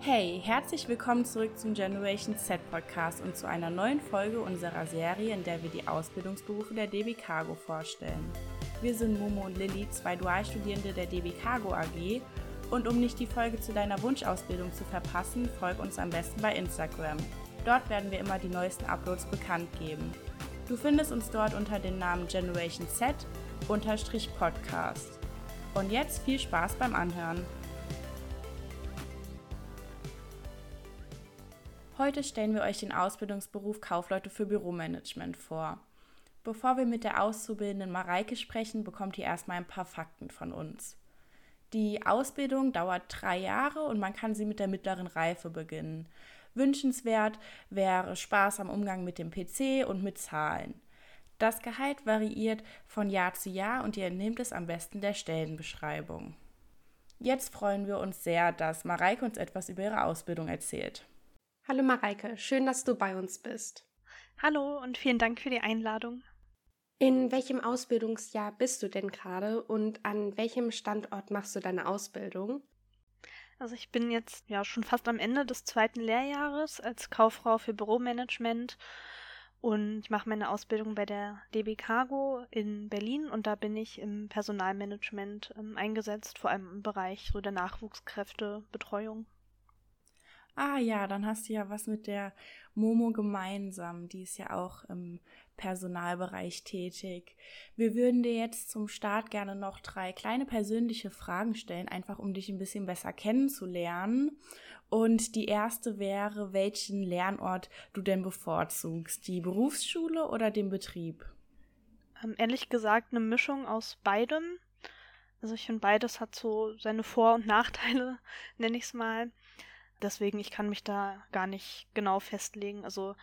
Hey, herzlich willkommen zurück zum Generation Z Podcast und zu einer neuen Folge unserer Serie, in der wir die Ausbildungsberufe der DB Cargo vorstellen. Wir sind Momo und Lilly, zwei Dualstudierende der DB Cargo AG und um nicht die Folge zu deiner Wunschausbildung zu verpassen, folg uns am besten bei Instagram. Dort werden wir immer die neuesten Uploads bekannt geben. Du findest uns dort unter dem Namen Generation Z Podcast. Und jetzt viel Spaß beim Anhören. Heute stellen wir euch den Ausbildungsberuf Kaufleute für Büromanagement vor. Bevor wir mit der Auszubildenden Mareike sprechen, bekommt ihr erstmal ein paar Fakten von uns. Die Ausbildung dauert drei Jahre und man kann sie mit der mittleren Reife beginnen. Wünschenswert wäre Spaß am Umgang mit dem PC und mit Zahlen. Das Gehalt variiert von Jahr zu Jahr und ihr entnehmt es am besten der Stellenbeschreibung. Jetzt freuen wir uns sehr, dass Mareike uns etwas über ihre Ausbildung erzählt. Hallo Mareike, schön, dass du bei uns bist. Hallo und vielen Dank für die Einladung. In welchem Ausbildungsjahr bist du denn gerade und an welchem Standort machst du deine Ausbildung? Also ich bin jetzt ja schon fast am Ende des zweiten Lehrjahres als Kauffrau für Büromanagement und ich mache meine Ausbildung bei der DB Cargo in Berlin und da bin ich im Personalmanagement ähm, eingesetzt, vor allem im Bereich so der Nachwuchskräftebetreuung. Ah ja, dann hast du ja was mit der Momo gemeinsam. Die ist ja auch im Personalbereich tätig. Wir würden dir jetzt zum Start gerne noch drei kleine persönliche Fragen stellen, einfach um dich ein bisschen besser kennenzulernen. Und die erste wäre, welchen Lernort du denn bevorzugst? Die Berufsschule oder den Betrieb? Ähm, ehrlich gesagt, eine Mischung aus beidem. Also ich finde, beides hat so seine Vor- und Nachteile, nenne ich es mal. Deswegen, ich kann mich da gar nicht genau festlegen. Also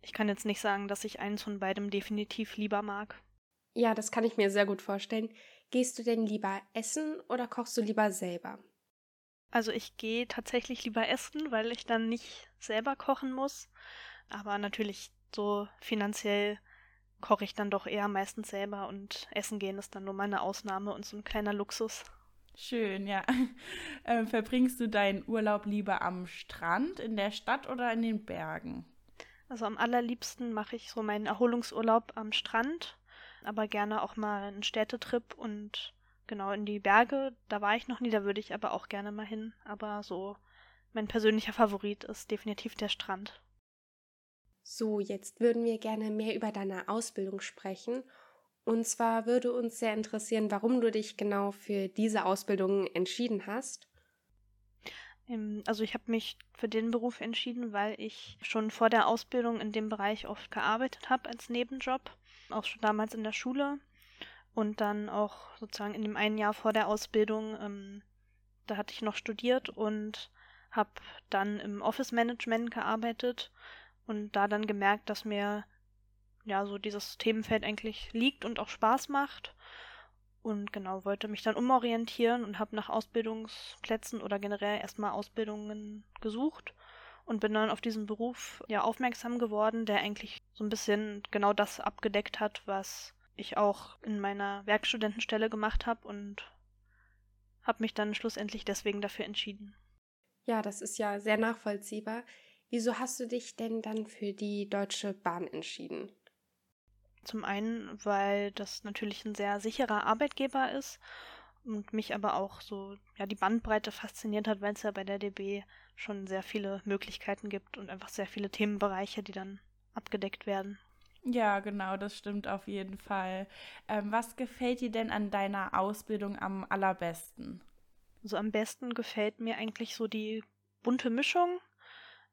ich kann jetzt nicht sagen, dass ich eins von beidem definitiv lieber mag. Ja, das kann ich mir sehr gut vorstellen. Gehst du denn lieber essen oder kochst du lieber selber? Also ich gehe tatsächlich lieber essen, weil ich dann nicht selber kochen muss. Aber natürlich so finanziell koche ich dann doch eher meistens selber und essen gehen ist dann nur meine Ausnahme und so ein kleiner Luxus. Schön, ja. Ähm, verbringst du deinen Urlaub lieber am Strand, in der Stadt oder in den Bergen? Also am allerliebsten mache ich so meinen Erholungsurlaub am Strand, aber gerne auch mal einen Städtetrip und genau in die Berge. Da war ich noch nie, da würde ich aber auch gerne mal hin. Aber so mein persönlicher Favorit ist definitiv der Strand. So, jetzt würden wir gerne mehr über deine Ausbildung sprechen und zwar würde uns sehr interessieren, warum du dich genau für diese Ausbildung entschieden hast. Ähm, also ich habe mich für den Beruf entschieden, weil ich schon vor der Ausbildung in dem Bereich oft gearbeitet habe als Nebenjob, auch schon damals in der Schule und dann auch sozusagen in dem einen Jahr vor der Ausbildung, ähm, da hatte ich noch studiert und habe dann im Office Management gearbeitet und da dann gemerkt, dass mir ja, so dieses Themenfeld eigentlich liegt und auch Spaß macht. Und genau, wollte mich dann umorientieren und habe nach Ausbildungsplätzen oder generell erstmal Ausbildungen gesucht und bin dann auf diesen Beruf ja aufmerksam geworden, der eigentlich so ein bisschen genau das abgedeckt hat, was ich auch in meiner Werkstudentenstelle gemacht habe und habe mich dann schlussendlich deswegen dafür entschieden. Ja, das ist ja sehr nachvollziehbar. Wieso hast du dich denn dann für die Deutsche Bahn entschieden? Zum einen, weil das natürlich ein sehr sicherer Arbeitgeber ist und mich aber auch so, ja, die Bandbreite fasziniert hat, weil es ja bei der DB schon sehr viele Möglichkeiten gibt und einfach sehr viele Themenbereiche, die dann abgedeckt werden. Ja, genau, das stimmt auf jeden Fall. Ähm, was gefällt dir denn an deiner Ausbildung am allerbesten? Also am besten gefällt mir eigentlich so die bunte Mischung.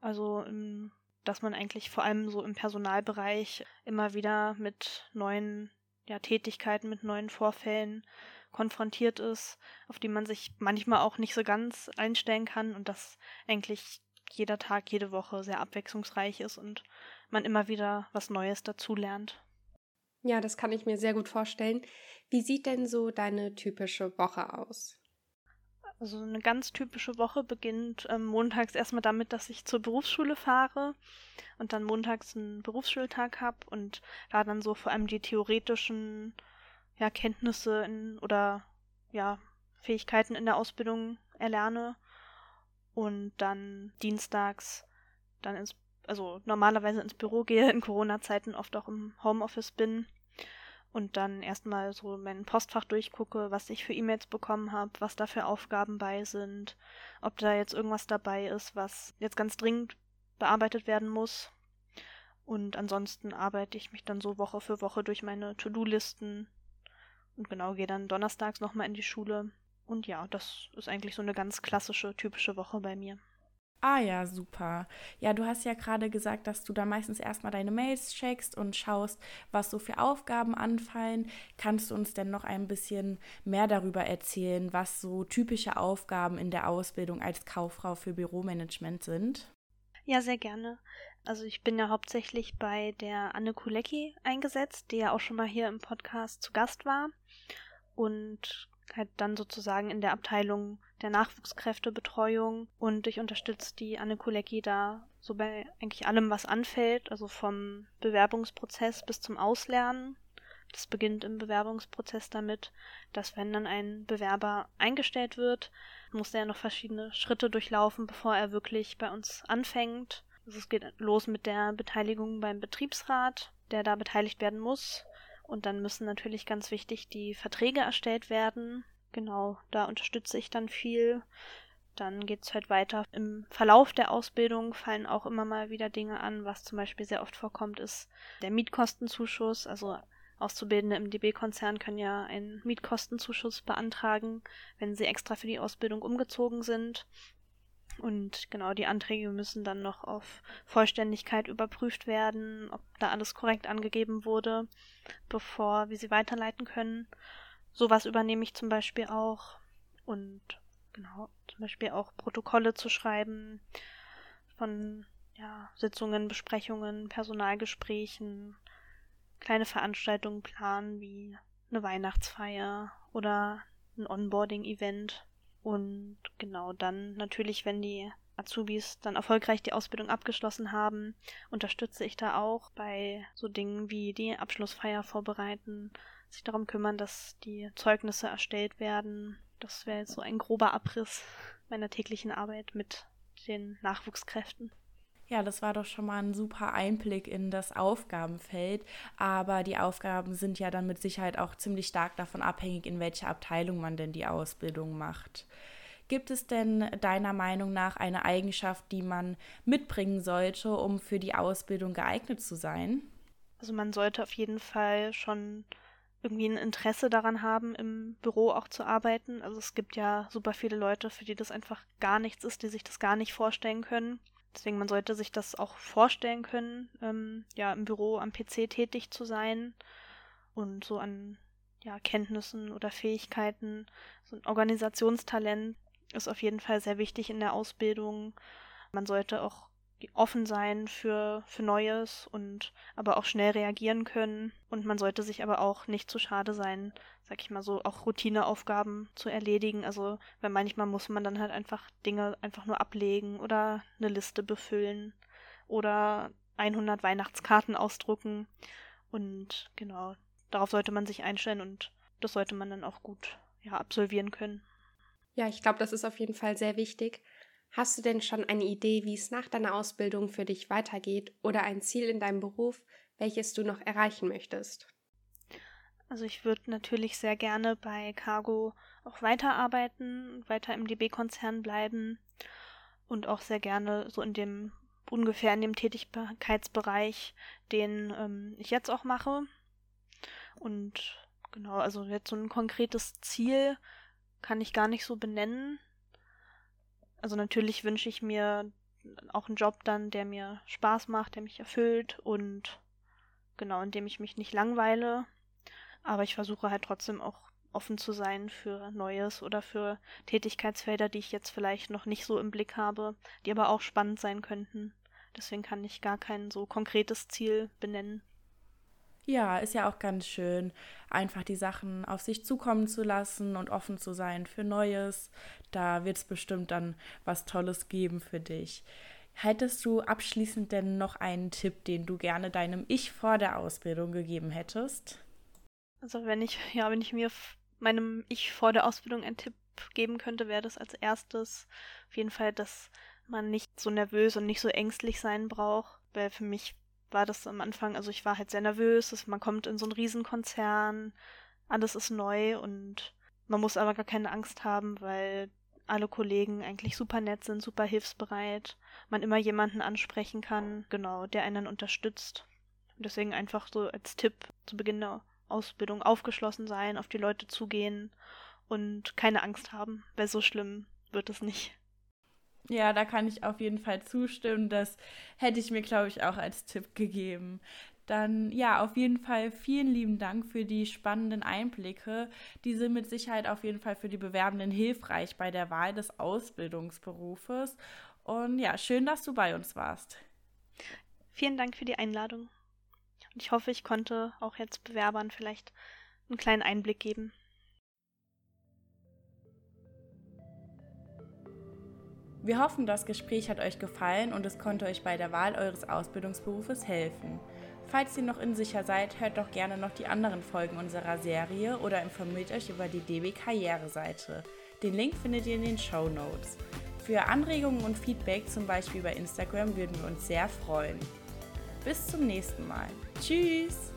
Also im dass man eigentlich vor allem so im Personalbereich immer wieder mit neuen ja, Tätigkeiten, mit neuen Vorfällen konfrontiert ist, auf die man sich manchmal auch nicht so ganz einstellen kann und dass eigentlich jeder Tag, jede Woche sehr abwechslungsreich ist und man immer wieder was Neues dazulernt. Ja, das kann ich mir sehr gut vorstellen. Wie sieht denn so deine typische Woche aus? Also eine ganz typische Woche beginnt ähm, montags erstmal damit, dass ich zur Berufsschule fahre und dann montags einen Berufsschultag habe und da dann so vor allem die theoretischen ja, Kenntnisse in, oder ja, Fähigkeiten in der Ausbildung erlerne. und dann dienstags dann ins, also normalerweise ins Büro gehe, in Corona-Zeiten oft auch im Homeoffice bin und dann erstmal so mein Postfach durchgucke, was ich für E-Mails bekommen habe, was da für Aufgaben bei sind, ob da jetzt irgendwas dabei ist, was jetzt ganz dringend bearbeitet werden muss. Und ansonsten arbeite ich mich dann so Woche für Woche durch meine To-Do-Listen und genau gehe dann donnerstags nochmal in die Schule. Und ja, das ist eigentlich so eine ganz klassische, typische Woche bei mir. Ah ja, super. Ja, du hast ja gerade gesagt, dass du da meistens erstmal deine Mails checkst und schaust, was so für Aufgaben anfallen. Kannst du uns denn noch ein bisschen mehr darüber erzählen, was so typische Aufgaben in der Ausbildung als Kauffrau für Büromanagement sind? Ja, sehr gerne. Also ich bin ja hauptsächlich bei der Anne Kulecki eingesetzt, die ja auch schon mal hier im Podcast zu Gast war und halt dann sozusagen in der Abteilung der Nachwuchskräftebetreuung und ich unterstütze die Anne Kulecki da so bei eigentlich allem, was anfällt, also vom Bewerbungsprozess bis zum Auslernen. Das beginnt im Bewerbungsprozess damit, dass wenn dann ein Bewerber eingestellt wird, muss er noch verschiedene Schritte durchlaufen, bevor er wirklich bei uns anfängt. Also es geht los mit der Beteiligung beim Betriebsrat, der da beteiligt werden muss. Und dann müssen natürlich ganz wichtig die Verträge erstellt werden. Genau, da unterstütze ich dann viel. Dann geht es halt weiter. Im Verlauf der Ausbildung fallen auch immer mal wieder Dinge an. Was zum Beispiel sehr oft vorkommt, ist der Mietkostenzuschuss. Also Auszubildende im DB-Konzern können ja einen Mietkostenzuschuss beantragen, wenn sie extra für die Ausbildung umgezogen sind. Und genau, die Anträge müssen dann noch auf Vollständigkeit überprüft werden, ob da alles korrekt angegeben wurde, bevor wir sie weiterleiten können. Sowas übernehme ich zum Beispiel auch. Und genau, zum Beispiel auch Protokolle zu schreiben von ja, Sitzungen, Besprechungen, Personalgesprächen, kleine Veranstaltungen planen wie eine Weihnachtsfeier oder ein Onboarding-Event. Und genau dann natürlich, wenn die Azubis dann erfolgreich die Ausbildung abgeschlossen haben, unterstütze ich da auch bei so Dingen wie die Abschlussfeier vorbereiten, sich darum kümmern, dass die Zeugnisse erstellt werden. Das wäre jetzt so ein grober Abriss meiner täglichen Arbeit mit den Nachwuchskräften. Ja, das war doch schon mal ein super Einblick in das Aufgabenfeld. Aber die Aufgaben sind ja dann mit Sicherheit auch ziemlich stark davon abhängig, in welcher Abteilung man denn die Ausbildung macht. Gibt es denn deiner Meinung nach eine Eigenschaft, die man mitbringen sollte, um für die Ausbildung geeignet zu sein? Also man sollte auf jeden Fall schon irgendwie ein Interesse daran haben, im Büro auch zu arbeiten. Also es gibt ja super viele Leute, für die das einfach gar nichts ist, die sich das gar nicht vorstellen können. Deswegen, man sollte sich das auch vorstellen können, ähm, ja, im Büro am PC tätig zu sein und so an ja, Kenntnissen oder Fähigkeiten. So ein Organisationstalent ist auf jeden Fall sehr wichtig in der Ausbildung. Man sollte auch offen sein für, für Neues und aber auch schnell reagieren können. Und man sollte sich aber auch nicht zu schade sein, sag ich mal so, auch Routineaufgaben zu erledigen. Also, weil manchmal muss man dann halt einfach Dinge einfach nur ablegen oder eine Liste befüllen oder 100 Weihnachtskarten ausdrucken. Und genau, darauf sollte man sich einstellen und das sollte man dann auch gut ja, absolvieren können. Ja, ich glaube, das ist auf jeden Fall sehr wichtig. Hast du denn schon eine Idee, wie es nach deiner Ausbildung für dich weitergeht oder ein Ziel in deinem Beruf, welches du noch erreichen möchtest? Also ich würde natürlich sehr gerne bei Cargo auch weiterarbeiten, weiter im DB-Konzern bleiben und auch sehr gerne so in dem ungefähr in dem Tätigkeitsbereich, den ähm, ich jetzt auch mache. Und genau, also jetzt so ein konkretes Ziel kann ich gar nicht so benennen. Also natürlich wünsche ich mir auch einen Job dann, der mir Spaß macht, der mich erfüllt und genau, in dem ich mich nicht langweile. Aber ich versuche halt trotzdem auch offen zu sein für Neues oder für Tätigkeitsfelder, die ich jetzt vielleicht noch nicht so im Blick habe, die aber auch spannend sein könnten. Deswegen kann ich gar kein so konkretes Ziel benennen. Ja, ist ja auch ganz schön, einfach die Sachen auf sich zukommen zu lassen und offen zu sein für Neues. Da wird es bestimmt dann was Tolles geben für dich. Hättest du abschließend denn noch einen Tipp, den du gerne deinem Ich vor der Ausbildung gegeben hättest? Also wenn ich, ja, wenn ich mir meinem Ich vor der Ausbildung einen Tipp geben könnte, wäre das als erstes auf jeden Fall, dass man nicht so nervös und nicht so ängstlich sein braucht, weil für mich war das am Anfang, also ich war halt sehr nervös, man kommt in so einen Riesenkonzern, alles ist neu und man muss aber gar keine Angst haben, weil alle Kollegen eigentlich super nett sind, super hilfsbereit, man immer jemanden ansprechen kann, genau, der einen unterstützt. Und deswegen einfach so als Tipp zu Beginn der Ausbildung aufgeschlossen sein, auf die Leute zugehen und keine Angst haben, weil so schlimm wird es nicht. Ja, da kann ich auf jeden Fall zustimmen. Das hätte ich mir, glaube ich, auch als Tipp gegeben. Dann ja, auf jeden Fall vielen lieben Dank für die spannenden Einblicke. Die sind mit Sicherheit auf jeden Fall für die Bewerbenden hilfreich bei der Wahl des Ausbildungsberufes. Und ja, schön, dass du bei uns warst. Vielen Dank für die Einladung. Und ich hoffe, ich konnte auch jetzt Bewerbern vielleicht einen kleinen Einblick geben. Wir hoffen, das Gespräch hat euch gefallen und es konnte euch bei der Wahl eures Ausbildungsberufes helfen. Falls ihr noch unsicher seid, hört doch gerne noch die anderen Folgen unserer Serie oder informiert euch über die DB Karriereseite. Den Link findet ihr in den Show Notes. Für Anregungen und Feedback, zum Beispiel bei Instagram, würden wir uns sehr freuen. Bis zum nächsten Mal. Tschüss!